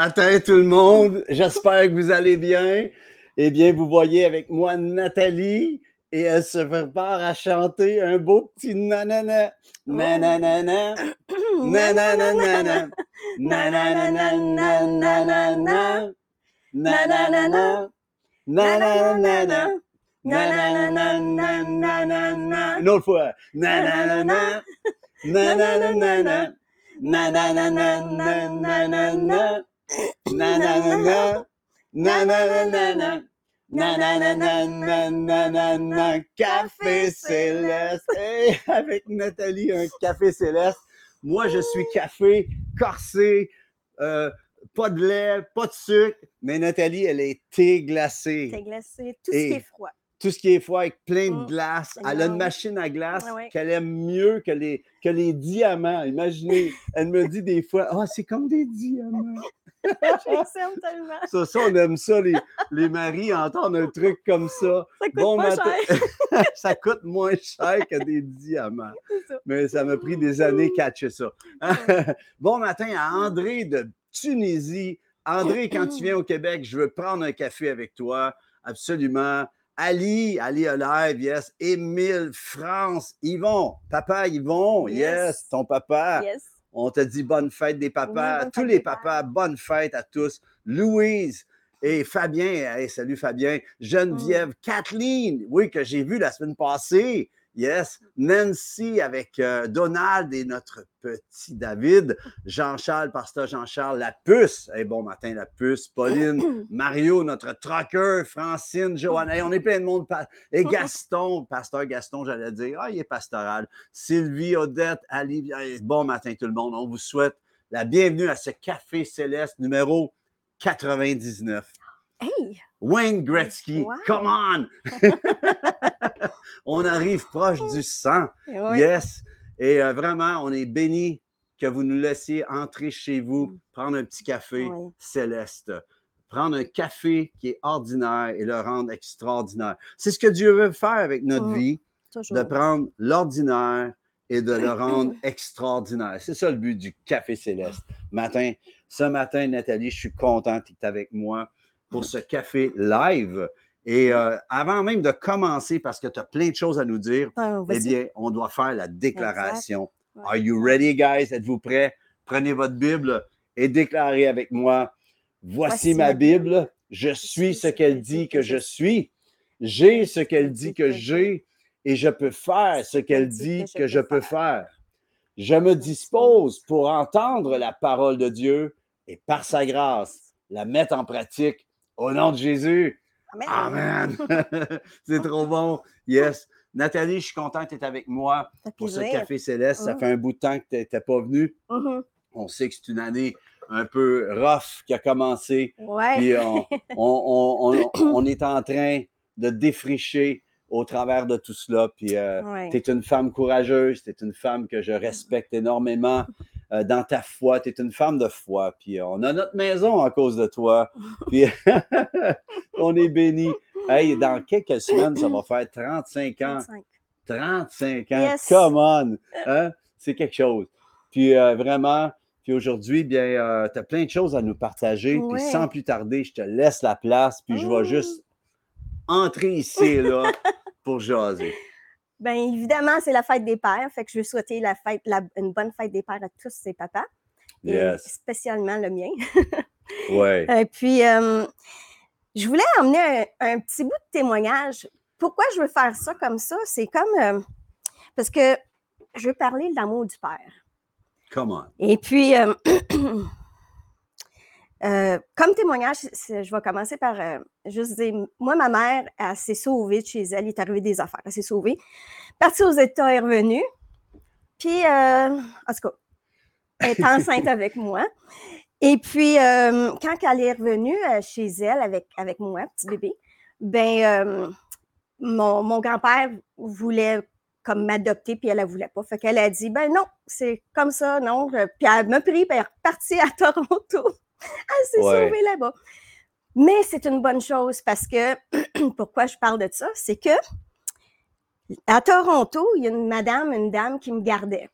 Matin tout le monde, j'espère que vous allez bien. Eh bien, vous voyez avec moi Nathalie et elle se prépare à chanter un beau petit nanana. Nanana. Nanana. Nanana. Nanana. Nanana. Nanana. Nanana. Une autre fois. Nanana. Nanana. Na na Nanana, nanana, nanana, café céleste. Hey, avec Nathalie, un café céleste. Moi, je suis café, corsé, pas de lait, pas de sucre. Mais Nathalie, elle est thé glacé. Thé glacé, tout ce qui est froid tout ce qui est froid avec plein de glace. Elle a une machine à glace qu'elle aime mieux que les, que les diamants. Imaginez, elle me dit des fois, ah, oh, c'est comme des diamants. tellement. Ça, ça, on aime ça, les, les maris entendre un truc comme ça. Ça coûte bon matin. ça coûte moins cher que des diamants. Mais ça m'a pris des années catcher ça. bon matin à André de Tunisie. André, quand tu viens au Québec, je veux prendre un café avec toi. Absolument. Ali, Ali Alive, yes. Émile, France, Yvon, papa Yvon, yes, yes ton papa. Yes. On te dit bonne fête des papas, tous les papas, bonne fête à tous. Louise et Fabien, salut Fabien. Geneviève. Kathleen, oui, que j'ai vu la semaine passée. Yes. Nancy avec euh, Donald et notre petit David. Jean-Charles, pasteur Jean-Charles, la puce. Hey, bon matin, la puce. Pauline, Mario, notre trucker. Francine, Joanne. on est plein de monde. Et Gaston, pasteur Gaston, j'allais dire. Ah, il est pastoral. Sylvie, Odette, Ali. Bon matin, tout le monde. On vous souhaite la bienvenue à ce Café Céleste numéro 99. Hey! Wayne Gretzky, come on! on arrive proche du 100. Yes! Et euh, vraiment, on est béni que vous nous laissiez entrer chez vous, mm. prendre un petit café céleste, prendre un café qui est ordinaire et le rendre extraordinaire. C'est ce que Dieu veut faire avec notre mm. vie, de prendre l'ordinaire et de le rendre extraordinaire. C'est ça le but du café céleste. Matin, ce matin, Nathalie, je suis contente que tu es avec moi pour ce café live. Et euh, avant même de commencer, parce que tu as plein de choses à nous dire, ah, eh bien, on doit faire la déclaration. Are you ready, guys? Êtes-vous prêts? Prenez votre Bible et déclarez avec moi. Voici, ma Bible. Je suis ce qu'elle dit que je suis. J'ai ce qu'elle dit que j'ai et je peux faire ce qu'elle dit que je peux faire. Je me dispose pour entendre la parole de Dieu et par sa grâce la mettre en pratique au nom de Jésus. Amen. c'est trop bon. Yes. Nathalie, je suis contente que tu es avec moi pour ce Café Céleste. Ça mm. fait un bout de temps que tu n'étais pas venue. Mm-hmm. On sait que c'est une année un peu rough qui a commencé. Ouais. Puis on, est en train de défricher au travers de tout cela. Puis euh, tu es une femme courageuse, tu es une femme que je respecte énormément. Euh, dans ta foi. Tu es une femme de foi. Puis euh, on a notre maison à cause de toi. Puis on est béni. Hey, dans quelques semaines, ça va faire 35 ans. 35, ans. Come on! Hein? C'est quelque chose. Puis euh, vraiment, puis aujourd'hui, bien, tu as plein de choses à nous partager. Puis sans plus tarder, je te laisse la place. Puis je vais juste entrer ici, là, pour jaser. Bien, évidemment, c'est la fête des pères. Fait que je veux souhaiter la fête, une bonne fête des pères à tous ces papas. Et spécialement le mien. ouais. Et puis, euh, je voulais emmener un, petit bout de témoignage. Pourquoi je veux faire ça comme ça? C'est comme. Euh, parce que je veux parler de l'amour du père. Come on. Et puis, euh, Euh, comme témoignage, je vais commencer par euh, juste dire, moi, ma mère, elle s'est sauvée de chez elle, il est arrivé des affaires, elle s'est sauvée. Partie aux États, elle est revenue. Puis, euh, en tout cas, elle est enceinte avec moi. Et puis, quand elle est revenue chez elle avec, avec moi, petit bébé, ben, mon, mon grand-père voulait comme m'adopter, puis elle ne voulait pas. Fait qu'elle a dit, ben non, c'est comme ça, non. Puis elle m'a pris, puis elle est repartie à Toronto. Elle s'est sauvée là-bas. Mais c'est une bonne chose parce que, pourquoi je parle de ça, c'est que à Toronto, il y a une madame, une dame qui me gardait.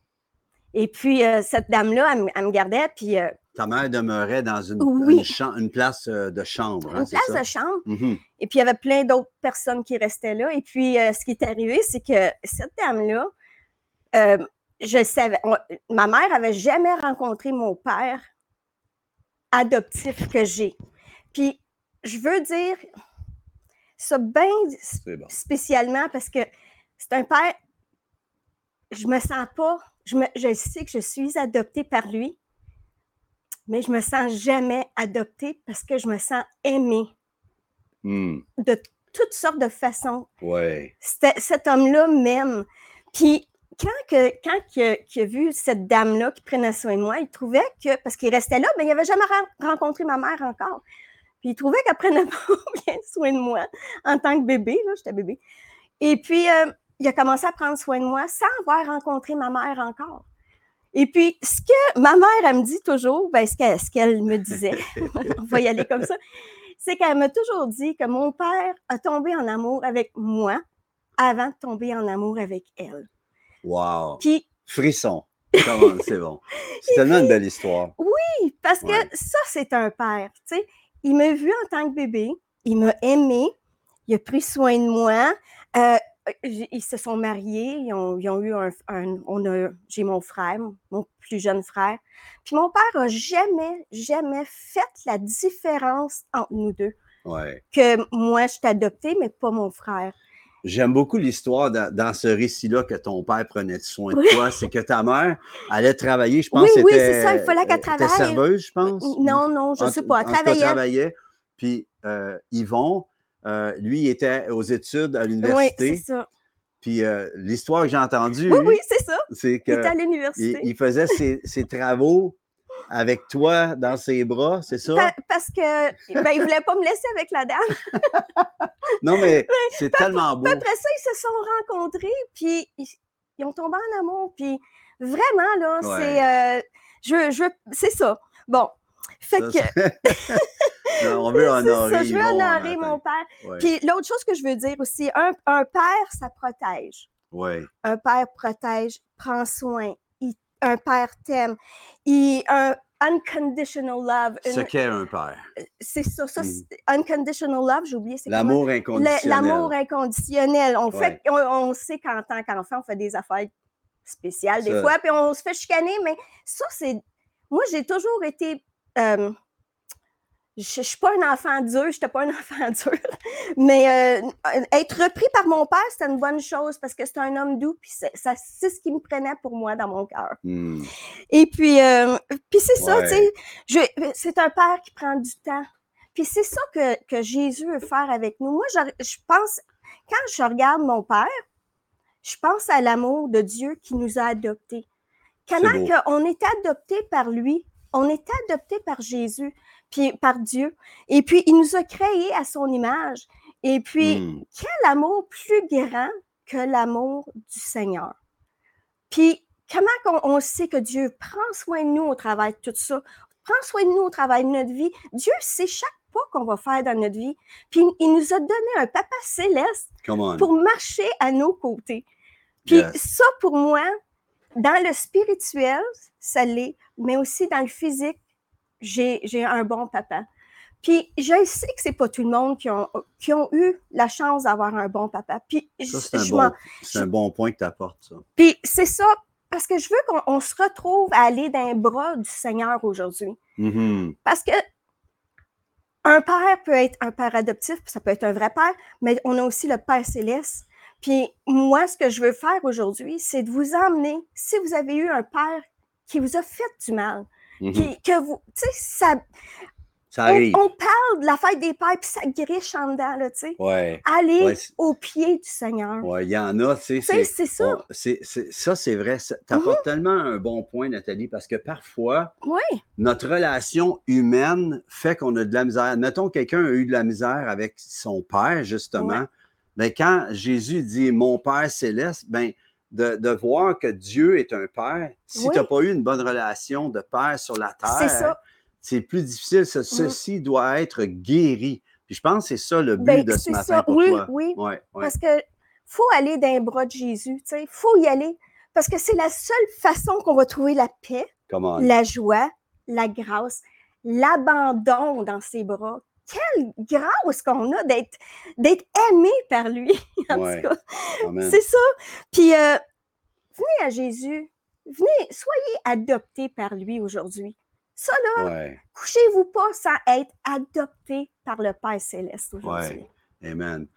Et puis, euh, cette dame-là, elle, me gardait, puis euh, ta mère demeurait dans une, une, place euh, de chambre. Hein, une place de chambre. Mm-hmm. Et puis, il y avait plein d'autres personnes qui restaient là. Et puis, euh, ce qui est arrivé, c'est que cette dame-là, euh, je savais, ma mère avait jamais rencontré mon père adoptif que j'ai. Puis, je veux dire ça bien spécialement parce que c'est un père, je me sens pas, je, me, je sais que je suis adoptée par lui, mais je me sens jamais adoptée parce que je me sens aimée hmm. de toutes sortes de façons. Ouais. Cet homme-là m'aime. Puis quand, que, quand il, a, vu cette dame-là qui prenait soin de moi, il trouvait que, parce qu'il restait là, mais il n'avait jamais rencontré ma mère encore. Puis il trouvait qu'elle prenait pas bien soin de moi en tant que bébé, là, j'étais bébé. Et puis, euh, il a commencé à prendre soin de moi sans avoir rencontré ma mère encore. Et puis, ce que ma mère, elle me dit toujours, ben, ce qu'elle me disait, on va y aller comme ça, c'est qu'elle m'a toujours dit que mon père a tombé en amour avec moi avant de tomber en amour avec elle. Wow! Puis, Frisson. C'est bon. C'est tellement une belle histoire. Oui, parce que ça, c'est un père. Tu sais, il m'a vu en tant que bébé, il m'a aimé, il a pris soin de moi. Euh, ils se sont mariés, ils ont, eu un, on a, j'ai mon frère, mon plus jeune frère. Puis mon père a jamais, jamais fait la différence entre nous deux. Ouais. Que moi, je t'ai adopté, mais pas mon frère. J'aime beaucoup l'histoire dans, ce récit-là que ton père prenait soin de toi. C'est que ta mère allait travailler, je pense. Oui, oui, c'est ça, il fallait qu'elle travaille. serveuse, je pense. Non, non, je ne sais pas. Elle travaillait. travaillait. Puis euh, Yvon, euh, lui, il était aux études à l'université. Oui, c'est ça. Puis euh, l'histoire que j'ai entendue. Oui, oui, c'est ça. C'est que. Il était à l'université. Il, faisait ses, travaux avec toi dans ses bras, c'est ça? parce que ben, il ne voulait pas me laisser avec la dame. non, mais c'est tellement beau. Après ça, ils se sont rencontrés, puis ils, ont tombé en amour. Puis vraiment, là, c'est. Euh, je, je, c'est ça. Bon. Fait que. on veut honorer. Ça, je veux honorer mon père. Puis l'autre chose que je veux dire aussi, un, un père, ça protège. Ouais. Un père protège, prend soin. Un père t'aime. Un unconditional love. Ce qu'est un père. C'est ça. ça mm. Unconditional love, j'ai oublié. L'amour inconditionnel. L'amour inconditionnel. On, fait, on, sait qu'en tant qu'enfant, on fait des affaires spéciales des fois, puis on se fait chicaner, mais ça, c'est. Moi, j'ai toujours été euh, je ne suis pas un enfant dur, je n'étais pas un enfant dur, mais euh, être repris par mon père, c'était une bonne chose parce que c'est un homme doux, puis c'est, ce qui me prenait pour moi dans mon cœur. Hmm. Et puis, euh, puis c'est ça, tu sais, c'est un père qui prend du temps. Puis c'est ça que, que, Jésus veut faire avec nous. Moi, je, je pense, quand je regarde mon père, je pense à l'amour de Dieu qui nous a adoptés. Comment on est adopté par lui, on est adopté par Jésus, puis par Dieu. Et puis, il nous a créés à son image. Et puis, hmm. quel amour plus grand que l'amour du Seigneur. Puis, comment on, sait que Dieu prend soin de nous au travail de tout ça, prend soin de nous au travail de notre vie? Dieu sait chaque pas qu'on va faire dans notre vie. Puis, il nous a donné un papa céleste pour marcher à nos côtés. Puis, ça, pour moi, dans le spirituel, ça l'est, mais aussi dans le physique, j'ai un bon papa. Puis je sais que c'est pas tout le monde qui ont, qui ont eu la chance d'avoir un bon papa. Puis c'est un, bon, point que tu apportes, ça. Puis c'est ça, parce que je veux qu'on se retrouve à aller les bras du Seigneur aujourd'hui. Mm-hmm. Parce que un père peut être un père adoptif, ça peut être un vrai père, mais on a aussi le Père céleste. Puis moi, ce que je veux faire aujourd'hui, c'est de vous emmener, si vous avez eu un père qui vous a fait du mal, mm-hmm. que vous, tu sais, ça. On, parle de la fête des pères, puis ça griche en dedans, là, tu sais. Ouais. Aller au pied du Seigneur. Oui, il y en a, tu sais. C'est ça. c'est, ça, c'est vrai. Tu apportes mm-hmm. tellement un bon point, Nathalie, parce que parfois, notre relation humaine fait qu'on a de la misère. Mettons, quelqu'un a eu de la misère avec son père, justement. Mais quand Jésus dit Mon Père céleste, ben, de, voir que Dieu est un Père, si tu n'as pas eu une bonne relation de Père sur la terre, c'est plus difficile. Mm. ceci doit être guéri. Puis je pense que c'est ça le but ben, de ce matin pour oui, toi. Oui, Parce que faut aller dans les bras de Jésus. Il faut y aller. Parce que c'est la seule façon qu'on va trouver la paix, la joie, la grâce, l'abandon dans ses bras. Quelle grâce qu'on a d'être, d'être aimé par lui. en tout cas, c'est ça. Puis, euh, venez à Jésus. Venez, soyez adoptés par lui aujourd'hui. Ça, là, couchez-vous pas sans être adopté par le Père Céleste aujourd'hui. Amen.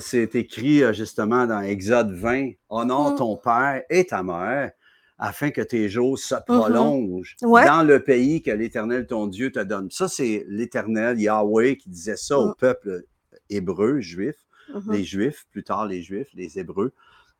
C'est écrit euh, justement dans Exode 20 Honore mm. ton père et ta mère afin que tes jours se mm-hmm. prolongent dans le pays que l'Éternel, ton Dieu, te donne. Ça, c'est l'Éternel, Yahweh, qui disait ça au mm. peuple hébreu, juif, mm-hmm. les Juifs, plus tard les Juifs, les Hébreux.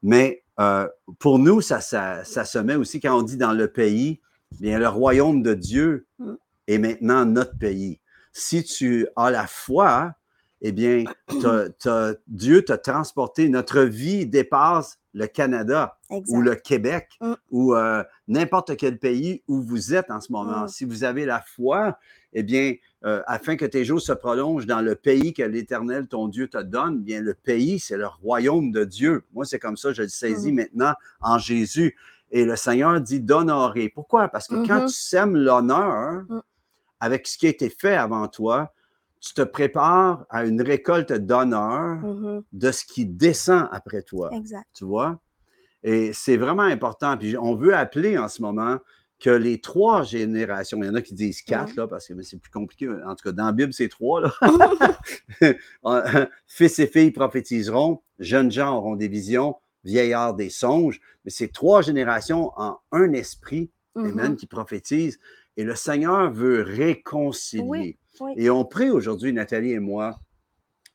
Mais euh, pour nous, ça, ça, se met aussi quand on dit dans le pays, bien, le royaume de Dieu mm. est maintenant notre pays. Si tu as la foi, eh bien, Dieu t'a transporté. Notre vie dépasse le Canada ou le Québec mm. ou euh, n'importe quel pays où vous êtes en ce moment. Mm. Si vous avez la foi, eh bien, euh, afin que tes jours se prolongent dans le pays que l'Éternel, ton Dieu, te donne, bien, le pays, c'est le royaume de Dieu. Moi, c'est comme ça, je le saisis mm. maintenant en Jésus. Et le Seigneur dit d'honorer. Pourquoi? Parce que quand mm-hmm. tu sèmes l'honneur avec ce qui a été fait avant toi, tu te prépares à une récolte d'honneur mm-hmm. de ce qui descend après toi. Exact. Tu vois? Et c'est vraiment important. Puis on veut appeler en ce moment que les trois générations, il y en a qui disent quatre, là, parce que c'est plus compliqué. En tout cas, dans la Bible, c'est trois. Là. Fils et filles prophétiseront, jeunes gens auront des visions, vieillards des songes. Mais c'est trois générations en un esprit, mm-hmm. qui prophétisent. Et le Seigneur veut réconcilier. Et on prie aujourd'hui, Nathalie et moi,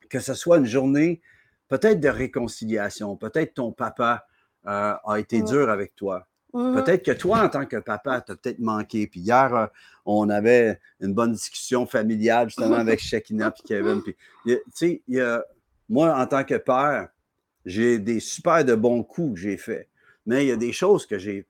que ce soit une journée peut-être de réconciliation. Peut-être ton papa euh, a été dur avec toi. Mm-hmm. Peut-être que toi, en tant que papa, tu as peut-être manqué. Puis hier, euh, on avait une bonne discussion familiale justement avec Shekina et Kevin. Puis, tu sais, moi, en tant que père, j'ai des super de bons coups que j'ai faits. Mais il y a des choses que j'ai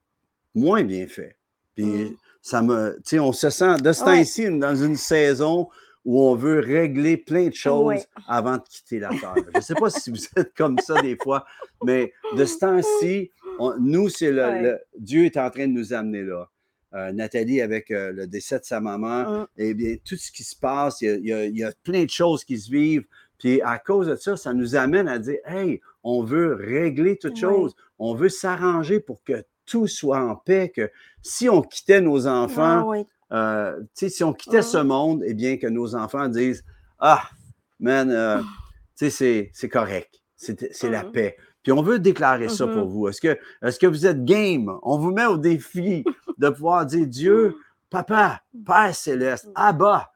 moins bien fait. Puis mm ça me, tu sais, on se sent de ce temps-ci dans une saison où on veut régler plein de choses avant de quitter la terre. Je ne sais pas si vous êtes comme ça des fois, mais de ce temps-ci, nous, c'est le, Dieu est en train de nous amener là. Euh, Nathalie, avec euh, le décès de sa maman, eh bien, tout ce qui se passe, il y, a, plein de choses qui se vivent. Puis à cause de ça, ça nous amène à dire, hey, on veut régler toutes choses. On veut s'arranger pour que tout soit en paix, que si on quittait nos enfants, ah euh, si on quittait ce ah. monde, eh bien, que nos enfants disent Ah, man, euh, c'est correct, c'est la mm-hmm. paix. Puis on veut déclarer ça pour mm-hmm. vous. Est-ce que, est que vous êtes game? On vous met au défi de pouvoir dire Dieu, Papa, Père céleste, mm. Abba,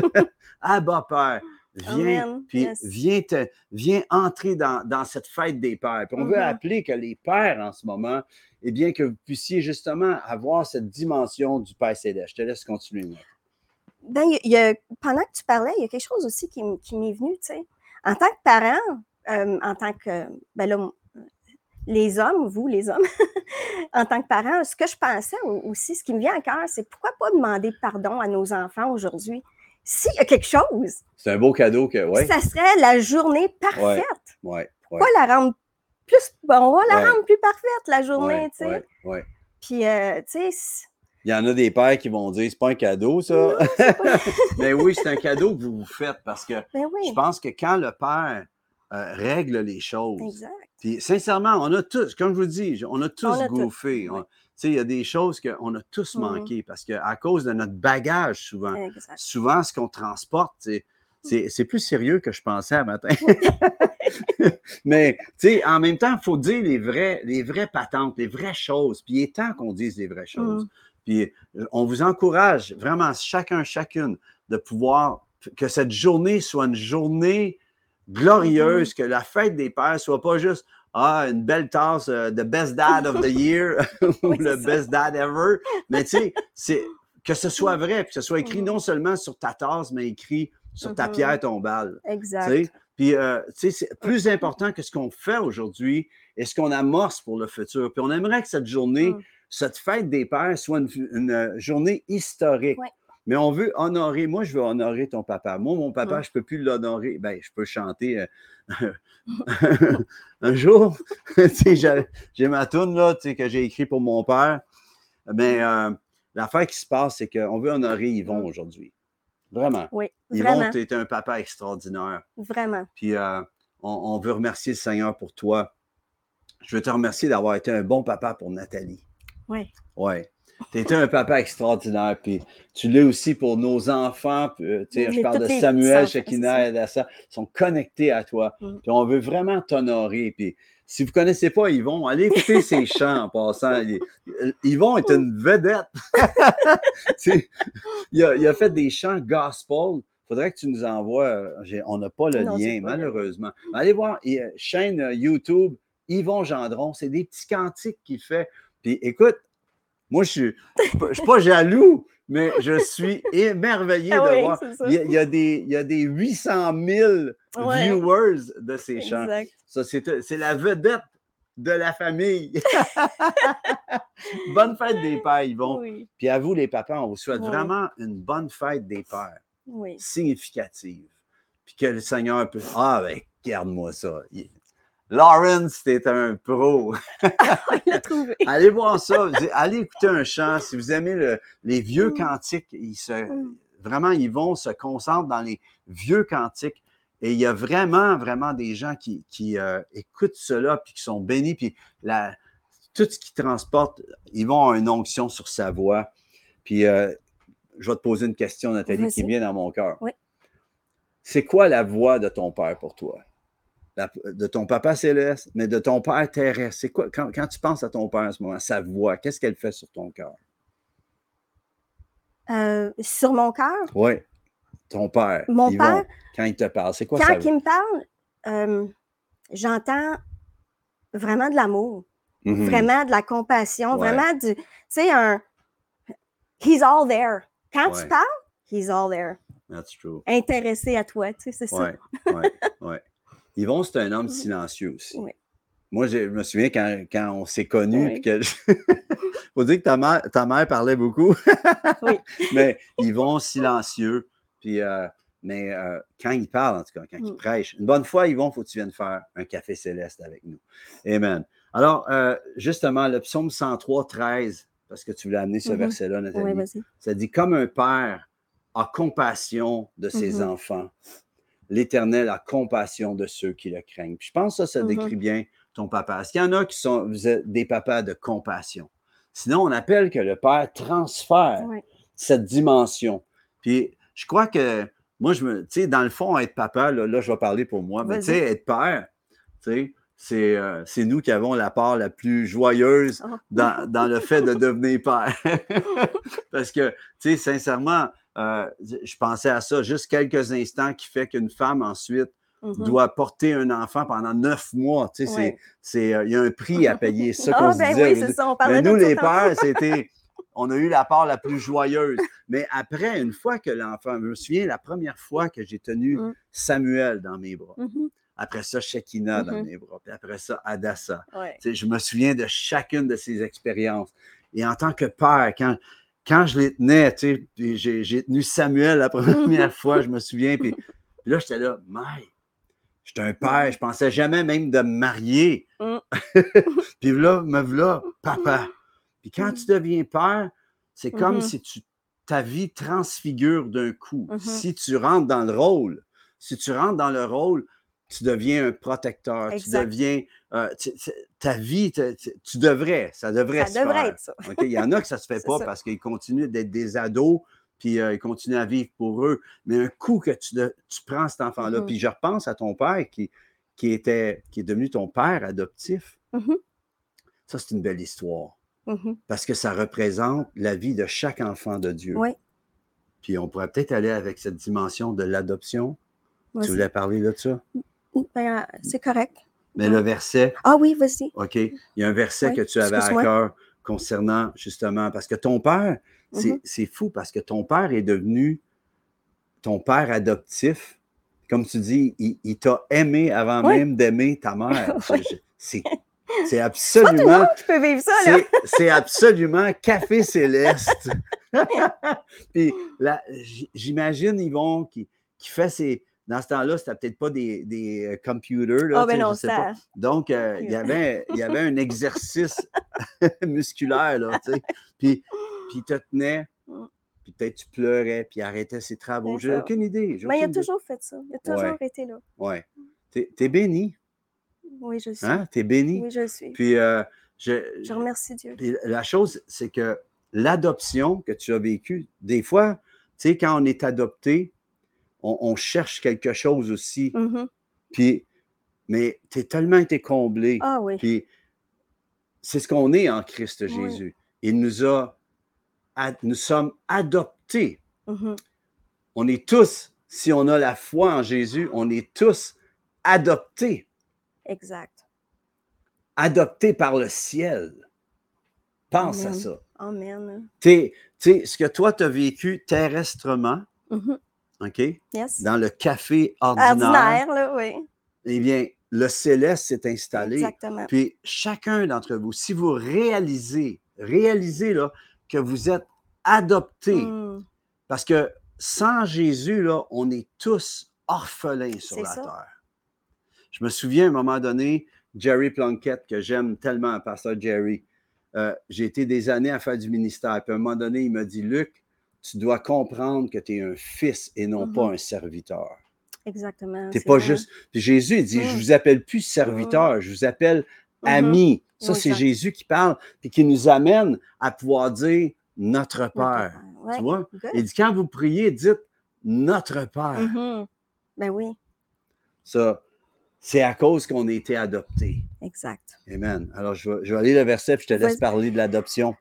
Abba Père. Viens, puis viens, te, viens entrer dans, dans, cette fête des pères. Puis on veut mm-hmm. appeler que les pères en ce moment, eh bien, que vous puissiez justement avoir cette dimension du Père Céleste. Je te laisse continuer. Ben, y a, pendant que tu parlais, il y a quelque chose aussi qui, m'est venu, tu sais. En tant que parent, euh, en tant que, ben là, les hommes, vous, les hommes, en tant que parents, ce que je pensais aussi, ce qui me vient à cœur, c'est pourquoi pas demander pardon à nos enfants aujourd'hui? S'il y a quelque chose. C'est un beau cadeau que, ouais. Ça serait la journée parfaite. Ouais, ouais, pourquoi la rendre plus, on va la rendre plus parfaite la journée, tu sais. Ouais, Puis, euh, tu sais. Il y en a des pères qui vont dire c'est pas un cadeau, ça. Mais oui, c'est un cadeau que vous vous faites parce que ben je pense que quand le père euh, règle les choses. Puis sincèrement, on a tous, comme je vous dis, on a tous gouffé. Il y a des choses qu'on a tous mm-hmm. manqué parce qu'à cause de notre bagage, souvent, souvent, ce qu'on transporte, c'est plus sérieux que je pensais à matin. Mais, tu sais, en même temps, il faut dire les vraies, les vraies patentes, les vraies choses. Puis il est temps qu'on dise les vraies choses. Mm. Puis euh, on vous encourage vraiment, chacun, chacune, de pouvoir, que cette journée soit une journée glorieuse, que la fête des pères soit pas juste ah, une belle tasse de euh, Best Dad of the Year ou le Best Dad Ever. Mais tu sais, que ce soit vrai, que ce soit écrit mm. non seulement sur ta tasse, mais écrit sur ta mm-hmm. pierre tombale. Exact. Puis, euh, tu sais, c'est plus important que ce qu'on fait aujourd'hui et ce qu'on amorce pour le futur. Puis, on aimerait que cette journée, mm. cette fête des pères soit une, euh, journée historique. Mais on veut honorer, moi, je veux honorer ton papa. Moi, mon papa, mm. je ne peux plus l'honorer. Ben, je peux chanter euh, un jour. j'ai ma toune là, que j'ai écrite pour mon père. Mais l'affaire qui se passe, c'est qu'on veut honorer Yvon aujourd'hui. Vraiment. Oui, Yvon, tu es un papa extraordinaire. Vraiment. Puis euh, on, veut remercier le Seigneur pour toi. Je veux te remercier d'avoir été un bon papa pour Nathalie. Oui. Oui. Tu étais un papa extraordinaire. Puis tu l'es aussi pour nos enfants. Euh, je parle de Samuel, Shekina et Adassa. Ils sont connectés à toi. Mm. Puis on veut vraiment t'honorer. Puis si vous ne connaissez pas Yvon, allez écouter ses chants en passant. Yvon est une vedette. il, a, fait des chants gospel. Il faudrait que tu nous envoies. On n'a pas le lien, malheureusement. Allez voir chaîne YouTube Yvon Gendron. C'est des petits cantiques qu'il fait. Puis écoute, moi, je ne suis pas jaloux, mais je suis émerveillé ah de voir. Il y, a, des, il y a des 800 000 viewers de ces chants. Ça, c'est la vedette de la famille. bonne fête des pères, Yvon. Puis à vous, les papas, on vous souhaite vraiment une bonne fête des pères. Significative. Puis que le Seigneur peut. Ah, ben, garde-moi ça. Lawrence, t'es un pro. allez voir ça. Allez écouter un chant. Si vous aimez les vieux mm. cantiques, ils se, mm. vraiment, ils vont se concentrer dans les vieux cantiques. Et il y a vraiment, vraiment des gens qui, euh, écoutent cela, puis qui sont bénis, puis la, tout ce qui transporte, ils vont avoir une onction sur sa voix. Puis euh, je vais te poser une question, Nathalie, qui vient dans mon cœur. Oui. C'est quoi la voix de ton père pour toi? De ton papa céleste, mais de ton père terrestre. C'est quoi, quand, tu penses à ton père en ce moment, sa voix, qu'est-ce qu'elle fait sur ton cœur? Euh, sur mon cœur? Oui, ton père. Mon père? Quand il te parle, c'est quoi ça? Quand il me parle, euh, j'entends vraiment de l'amour, mm-hmm. vraiment de la compassion, vraiment du. Tu sais, un. He's all there. Quand tu parles, he's all there. That's true. Intéressé à toi, tu sais, c'est ça. Oui, oui, oui. Yvon, c'est un homme mmh. silencieux aussi. Moi, je me souviens quand, on s'est connus, Il faut dire que ta mère, ta mère parlait beaucoup. oui. Mais Yvon, silencieux. Puis, euh, mais euh, quand il parle, en tout cas, quand il mmh. prêche, une bonne fois, Yvon, il faut que tu viennes faire un café céleste avec nous. Amen. Alors, euh, justement, le psaume 103, 13, parce que tu voulais amener ce mmh verset-là, Nathalie. Oui, ça dit Comme un père a compassion de ses enfants, l'Éternel a compassion de ceux qui le craignent. Puis je pense que ça, ça mm-hmm. décrit bien ton papa. Est-ce qu'il y en a qui sont des papas de compassion? Sinon, on appelle que le Père transfère cette dimension. Puis je crois que moi, je me, tu sais, dans le fond, être papa, là, je vais parler pour moi, mais tu sais, être père, tu sais, euh, c'est nous qui avons la part la plus joyeuse oh. dans, dans le fait de devenir père. Parce que, tu sais, sincèrement, euh, je pensais à ça juste quelques instants qui fait qu'une femme ensuite mm-hmm. doit porter un enfant pendant neuf mois. Tu sais, c'est, euh, il y a un prix à payer. ça qu'on ah, ben disait. Oui, c'est ça, on Mais nous, les pères, c'était. On a eu la part la plus joyeuse. Mais après, une fois que l'enfant, je me souviens la première fois que j'ai tenu mm. Samuel dans mes bras. Mm-hmm. Après ça, Shekina dans mm-hmm. mes bras. Puis après ça, Adassa. Je me souviens de chacune de ces expériences. Et en tant que père, quand, quand je les tenais, j'ai tenu Samuel la première fois, je me souviens, puis, là, j'étais là, mais j'étais un père, je pensais jamais même de me marier. Mm. puis là, me voilà, papa. Puis quand tu deviens père, c'est comme mm-hmm. si tu, ta vie transfigure d'un coup. Mm-hmm. Si tu rentres dans le rôle, si tu rentres dans le rôle, tu deviens un protecteur, tu deviens. Euh, ta vie, tu devrais, ça devrait ça devrait Être ça. Il y en a que ça ne se fait pas parce qu'ils continuent d'être des ados, puis euh, ils continuent à vivre pour eux. Mais un coup que tu, prends cet enfant-là, mm-hmm. puis je repense à ton père qui, qui, était, qui est devenu ton père adoptif. Mm-hmm. Ça, c'est une belle histoire. Mm-hmm. Parce que ça représente la vie de chaque enfant de Dieu. Oui. Puis on pourrait peut-être aller avec cette dimension de l'adoption. Tu voulais parler de ça? Ben, c'est correct. Mais le verset. Ah oui, vas-y. OK. Il y a un verset que tu avais à cœur concernant justement, parce que ton père, mm-hmm. c'est fou parce que ton père est devenu ton père adoptif. Comme tu dis, il, t'a aimé avant même d'aimer ta mère. C'est absolument. C'est absolument café céleste. Puis j'imagine Yvon qui, qui fait ses, dans ce temps-là, c'était peut-être pas des, des euh, computers. Là, oh, ben non, ça... Donc, euh, il, y avait, il y avait un exercice musculaire. Là, puis, puis il te tenait, mm. puis peut-être tu pleurais, puis il arrêtait ses travaux. J'ai aucune idée. Mais il a toujours fait ça. Il a toujours été là. Oui. Tu es, béni. Oui, je suis. Hein? Tu es béni. Oui, je suis. Puis euh, je, je remercie Dieu. Puis la chose, c'est que l'adoption que tu as vécue, des fois, tu sais, quand on est adopté, on, cherche quelque chose aussi. Mm-hmm. Puis, mais tu es tellement été comblé. Ah oui. Puis, c'est ce qu'on est en Christ Jésus. Il nous a, nous sommes adoptés. Mm-hmm. On est tous, si on a la foi en Jésus, on est tous adoptés. Exact. Adoptés par le ciel. Pense à ça. Amen. Tu sais, ce que toi, tu as vécu terrestrement, mm-hmm. OK? Yes. Dans le café ordinaire. Ordinaire, là, oui. Eh bien, le céleste s'est installé. Exactement. Puis chacun d'entre vous, si vous réalisez, réalisez là, que vous êtes adoptés, mm. parce que sans Jésus, là, on est tous orphelins sur la terre. Je me souviens à un moment donné, Jerry Plunkett, que j'aime tellement, Pasteur Jerry, euh, j'ai été des années à faire du ministère. Puis à un moment donné, il m'a dit Luc, tu dois comprendre que tu es un fils et non pas mm-hmm. un serviteur. Exactement. Tu n'es pas juste. Puis Jésus, dit Je ne vous appelle plus serviteur, je vous appelle mm-hmm. ami. Ça, c'est Jésus qui parle, puis qui nous amène à pouvoir dire notre Père. Tu vois? Il dit Quand vous priez, dites notre Père. Mm-hmm. Ben oui. Ça, c'est à cause qu'on a été adopté. Exact. Amen. Alors, je vais, je aller le verset, puis je te laisse parler de l'adoption.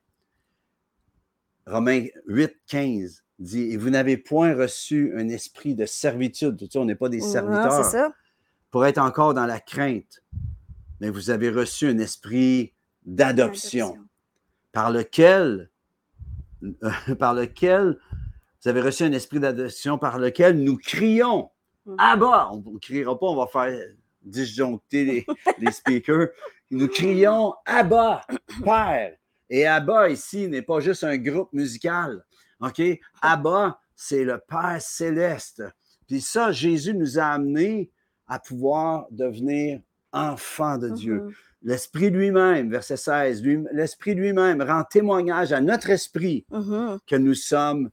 Romains 8, 15 dit Et vous n'avez point reçu un esprit de servitude. Tout ça, on n'est pas des serviteurs. ça. Pour être encore dans la crainte. Mais vous avez reçu un esprit d'adoption par lequel, par lequel vous avez reçu un esprit d'adoption par lequel nous crions. Ah bas, on ne criera pas, on va faire disjoncter les, les speakers. Nous crions Abba, Père. Et Abba ici n'est pas juste un groupe musical. OK? Abba, c'est le Père céleste. Puis ça, Jésus nous a amenés à pouvoir devenir enfants de Dieu. Mm-hmm. L'Esprit lui-même, verset 16, l'Esprit lui-même rend témoignage à notre esprit mm-hmm. que nous sommes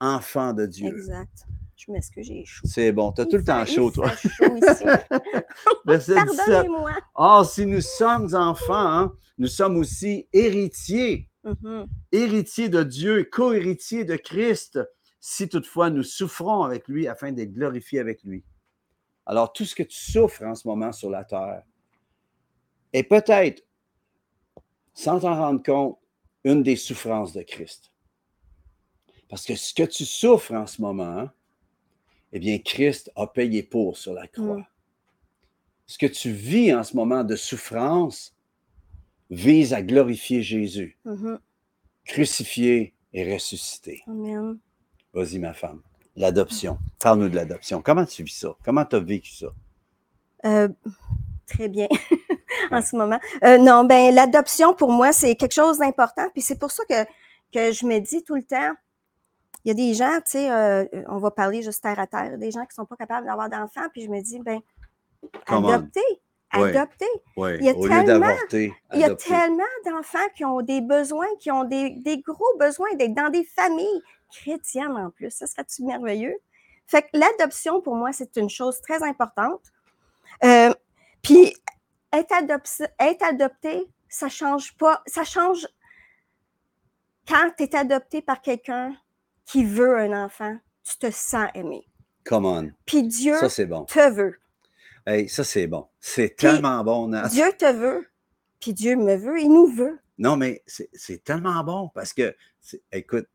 enfants de Dieu. Exact. Je m'excuse, j'ai chaud. C'est bon, tu as tout le temps chaud, toi. chaud ici. Pardonnez-moi. Or, si nous sommes enfants, hein, nous sommes aussi héritiers. Mm-hmm. Héritiers de Dieu, co-héritiers de Christ, si toutefois nous souffrons avec lui afin d'être glorifiés avec lui. Alors, tout ce que tu souffres en ce moment sur la terre est peut-être, sans t'en rendre compte, une des souffrances de Christ. Parce que ce que tu souffres en ce moment, hein, eh bien, Christ a payé pour sur la croix. Mm. Ce que tu vis en ce moment de souffrance vise à glorifier Jésus, mm-hmm. crucifié et ressuscité. Amen. Vas-y, ma femme. L'adoption. Parle-nous de l'adoption. Comment tu vis ça? Comment tu as vécu ça? Euh, très bien en ce moment. Euh, non, ben l'adoption pour moi, c'est quelque chose d'important. Puis c'est pour ça que, que je me dis tout le temps, il y a des gens, tu sais, euh, on va parler juste terre à terre, des gens qui ne sont pas capables d'avoir d'enfants, puis je me dis, ben, adopter, adopter. il y a tellement, il y a tellement d'enfants qui ont des besoins, qui ont des, gros besoins d'être dans des familles chrétiennes en plus. Ça serait-tu merveilleux? Fait que l'adoption, pour moi, c'est une chose très importante. Euh, puis, être, adopté, être adopté, ça change pas, ça change quand tu es adopté par quelqu'un qui veut un enfant, tu te sens aimé. Come on. Puis Dieu bon. te veut. Hey, ça, c'est bon. C'est tellement bon, Dieu te veut, puis Dieu me veut, il nous veut. Non, mais c'est tellement bon parce que, écoute,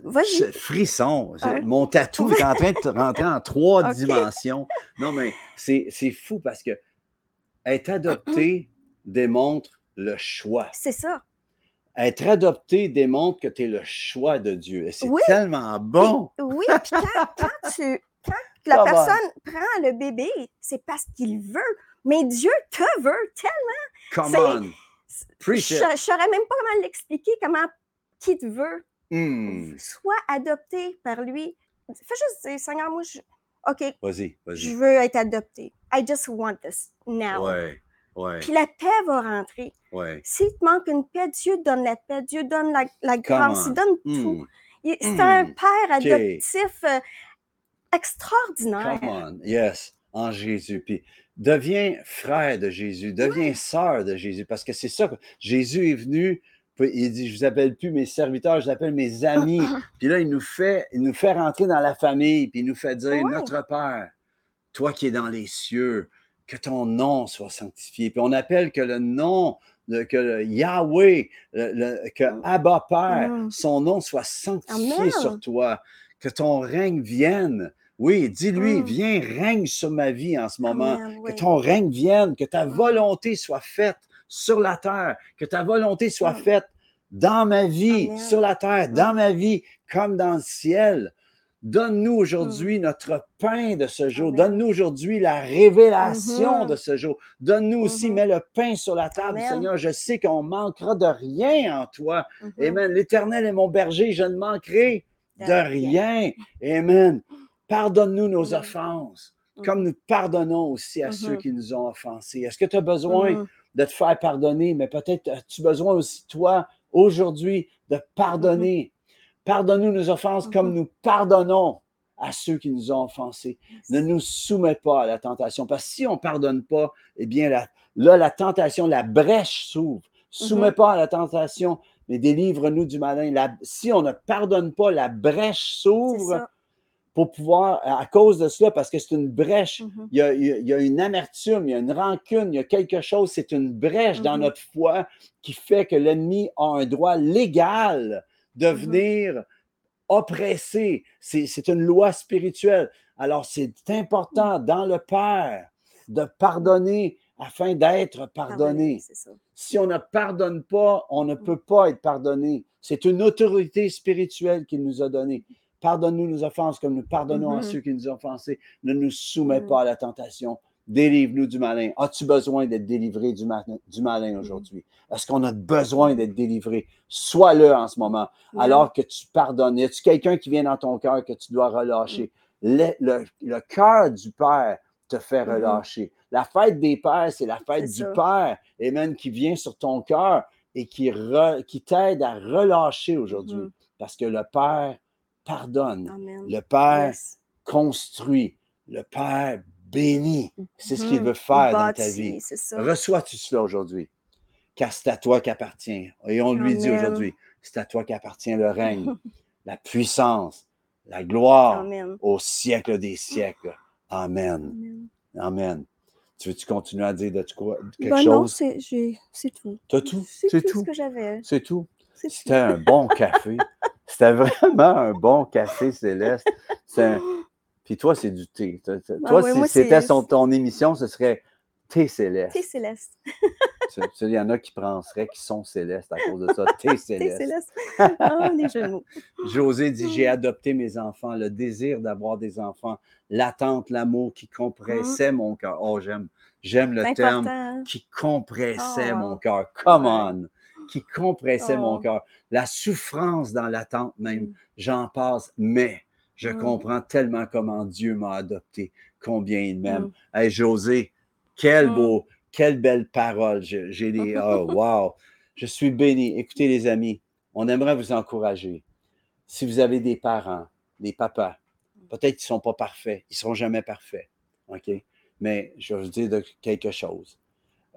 Vas-y. frisson. Mon tatou est en train de rentrer en trois dimensions. Non, mais c'est fou parce que être adopté démontre le choix. C'est ça être adopté démontre que tu es le choix de Dieu. Et c'est tellement bon. oui, puis quand, tu, quand la personne prend le bébé, c'est parce qu'il veut. Mais Dieu te veut tellement. Come on. Je ne saurais même pas comment l'expliquer, comment qui te veut. Hmm. Soit adopté par lui. Fais juste dire, Seigneur, moi, je, OK. Vas-y, vas-y. Je veux être adopté. I just want this now. Ouais. Puis la paix va rentrer. S'il te manque une paix, Dieu donne la paix, Dieu donne la, grâce, il donne tout. Hmm. C'est hmm. un père adoptif euh, extraordinaire. Come on, yes, en Jésus. Puis deviens frère de Jésus, deviens sœur de Jésus, parce que c'est ça. Jésus est venu il dit, je ne vous appelle plus mes serviteurs, je vous appelle mes amis. puis là, il nous fait, il nous fait rentrer dans la famille, puis il nous fait dire, notre Père, toi qui es dans les cieux, que ton nom soit sanctifié. Puis on appelle que le nom, que le Yahweh, que Abba Père, mm. son nom soit sanctifié sur toi, que ton règne vienne. Oui, dis-lui, mm. viens, règne sur ma vie en ce moment. Que ton règne vienne, que ta volonté soit faite sur la terre, que ta volonté soit faite dans ma vie, sur la terre, dans ma vie, comme dans le ciel. Donne-nous aujourd'hui notre pain de ce jour. Donne-nous aujourd'hui la révélation mm-hmm. de ce jour. Donne-nous aussi, mm-hmm. mets le pain sur la table, Seigneur. Je sais qu'on manquera de rien en toi. Mm-hmm. Amen. L'Éternel est mon berger, je ne manquerai de rien. Amen. Pardonne-nous nos offenses, comme nous pardonnons aussi à ceux qui nous ont offensés. Est-ce que tu as besoin de te faire pardonner, mais peut-être as-tu besoin aussi, toi, aujourd'hui, de pardonner. Pardonne-nous nos offenses comme nous pardonnons à ceux qui nous ont offensés. Ne nous soumets pas à la tentation, parce que si on ne pardonne pas, eh bien, là, la tentation, la brèche s'ouvre. Soumets pas à la tentation, mais délivre-nous du malin. si on ne pardonne pas, la brèche s'ouvre pour pouvoir, à cause de cela, parce que c'est une brèche, mm-hmm. il, y a, une amertume, il y a une rancune, il y a quelque chose, c'est une brèche dans notre foi qui fait que l'ennemi a un droit légal de mm-hmm. venir oppresser. C'est une loi spirituelle. Alors, c'est important dans le Père de pardonner afin d'être pardonné. si on ne pardonne pas, on ne peut pas être pardonné. C'est une autorité spirituelle qu'il nous a donnée. Pardonne-nous nos offenses comme nous pardonnons à mm-hmm. ceux qui nous ont offensés. Ne nous soumets mm. pas à la tentation. Délivre-nous du malin. As-tu besoin d'être délivré du, du malin mm. aujourd'hui? Est-ce qu'on a besoin d'être délivré? Sois-le en ce moment, alors que tu pardonnes. Y a-tu quelqu'un qui vient dans ton cœur que tu dois relâcher? Mm. Le, cœur du Père te fait mm-hmm. relâcher. La fête des Pères, c'est la fête du Père, et même qui vient sur ton cœur et qui, qui t'aide à relâcher aujourd'hui. Mm-hmm. Parce que le Père pardonne. Le Père construit. Le Père bénit. C'est ce qu'il mm-hmm. veut faire dans ta vie. Reçois-tu cela aujourd'hui? Car c'est à toi qu'appartient. Et on lui dit aujourd'hui, c'est à toi qu'appartient le règne, la puissance, la gloire au siècle des siècles. Amen. Amen. Tu veux-tu continuer à dire de quoi, quelque ben chose? Non, c'est tout. T'as tout? C'est tout, ce que j'avais. C'est tout? C'était un bon café. C'était vraiment un bon café céleste. Puis toi, c'est du thé. Toi, ah si c'était ton émission, ce serait thé céleste. Thé céleste. Il y en a qui penseraient qu'ils sont célestes à cause de ça. Thé céleste. Thé céleste. Oh, les genoux. José dit J'ai adopté mes enfants, le désir d'avoir des enfants, l'attente, l'amour qui compressait mm. mon cœur. Oh, j'aime. J'aime le terme qui compressait mon oh. cœur. Come on qui compressait mon oh. cœur. La souffrance dans l'attente même, mm. j'en passe, mais je mm. comprends tellement comment Dieu m'a adopté, combien il m'aime. Mm. José, quel beau, quelle belle parole. J'ai des. Oh, wow! Je suis béni. Écoutez, les amis, on aimerait vous encourager. Si vous avez des parents, des papas, peut-être qu'ils ne sont pas parfaits, ils ne seront jamais parfaits. OK? Mais je vais vous dire quelque chose.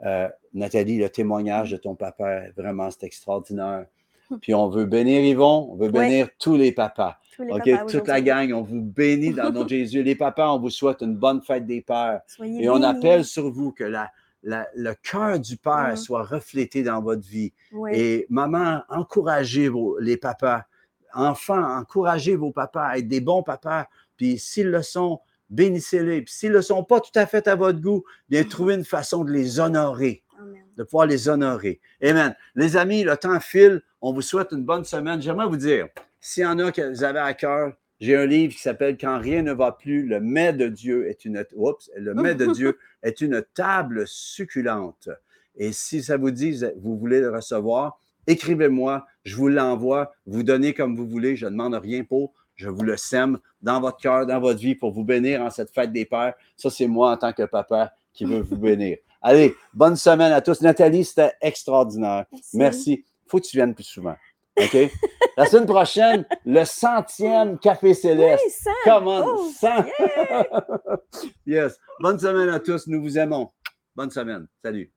Euh, Nathalie, le témoignage de ton papa, vraiment, c'est extraordinaire. Puis on veut bénir Yvon, on veut bénir tous les papas. OK, toute la gang, on vous bénit dans notre Jésus. Les papas, on vous souhaite une bonne fête des pères. Et on appelle sur vous que la, le cœur du Père soit reflété dans votre vie. Et maman, encouragez vos, les papas. Enfants, encouragez vos papas à être des bons papas. Puis s'ils le sont, bénissez-les. Puis s'ils ne le sont pas tout à fait à votre goût, bien trouvez une façon de les honorer, de pouvoir les honorer. Amen. Les amis, le temps file. On vous souhaite une bonne semaine. J'aimerais vous dire, s'il y en a que vous avez à cœur, j'ai un livre qui s'appelle Quand rien ne va plus, le mets de Dieu est une oups, le mets de Dieu est une table succulente. Et si ça vous dit, vous voulez le recevoir, écrivez-moi, je vous l'envoie, vous donnez comme vous voulez, je ne demande rien pour. Je vous le sème dans votre cœur, dans votre vie pour vous bénir en cette fête des pères. Ça, c'est moi en tant que papa qui veut vous bénir. Allez, bonne semaine à tous. Nathalie, c'était extraordinaire. Merci. Merci. Faut que tu viennes plus souvent. OK? La semaine prochaine, le centième Café Céleste. Oui, Comment? Oh, yes. Bonne semaine à tous. Nous vous aimons. Bonne semaine. Salut.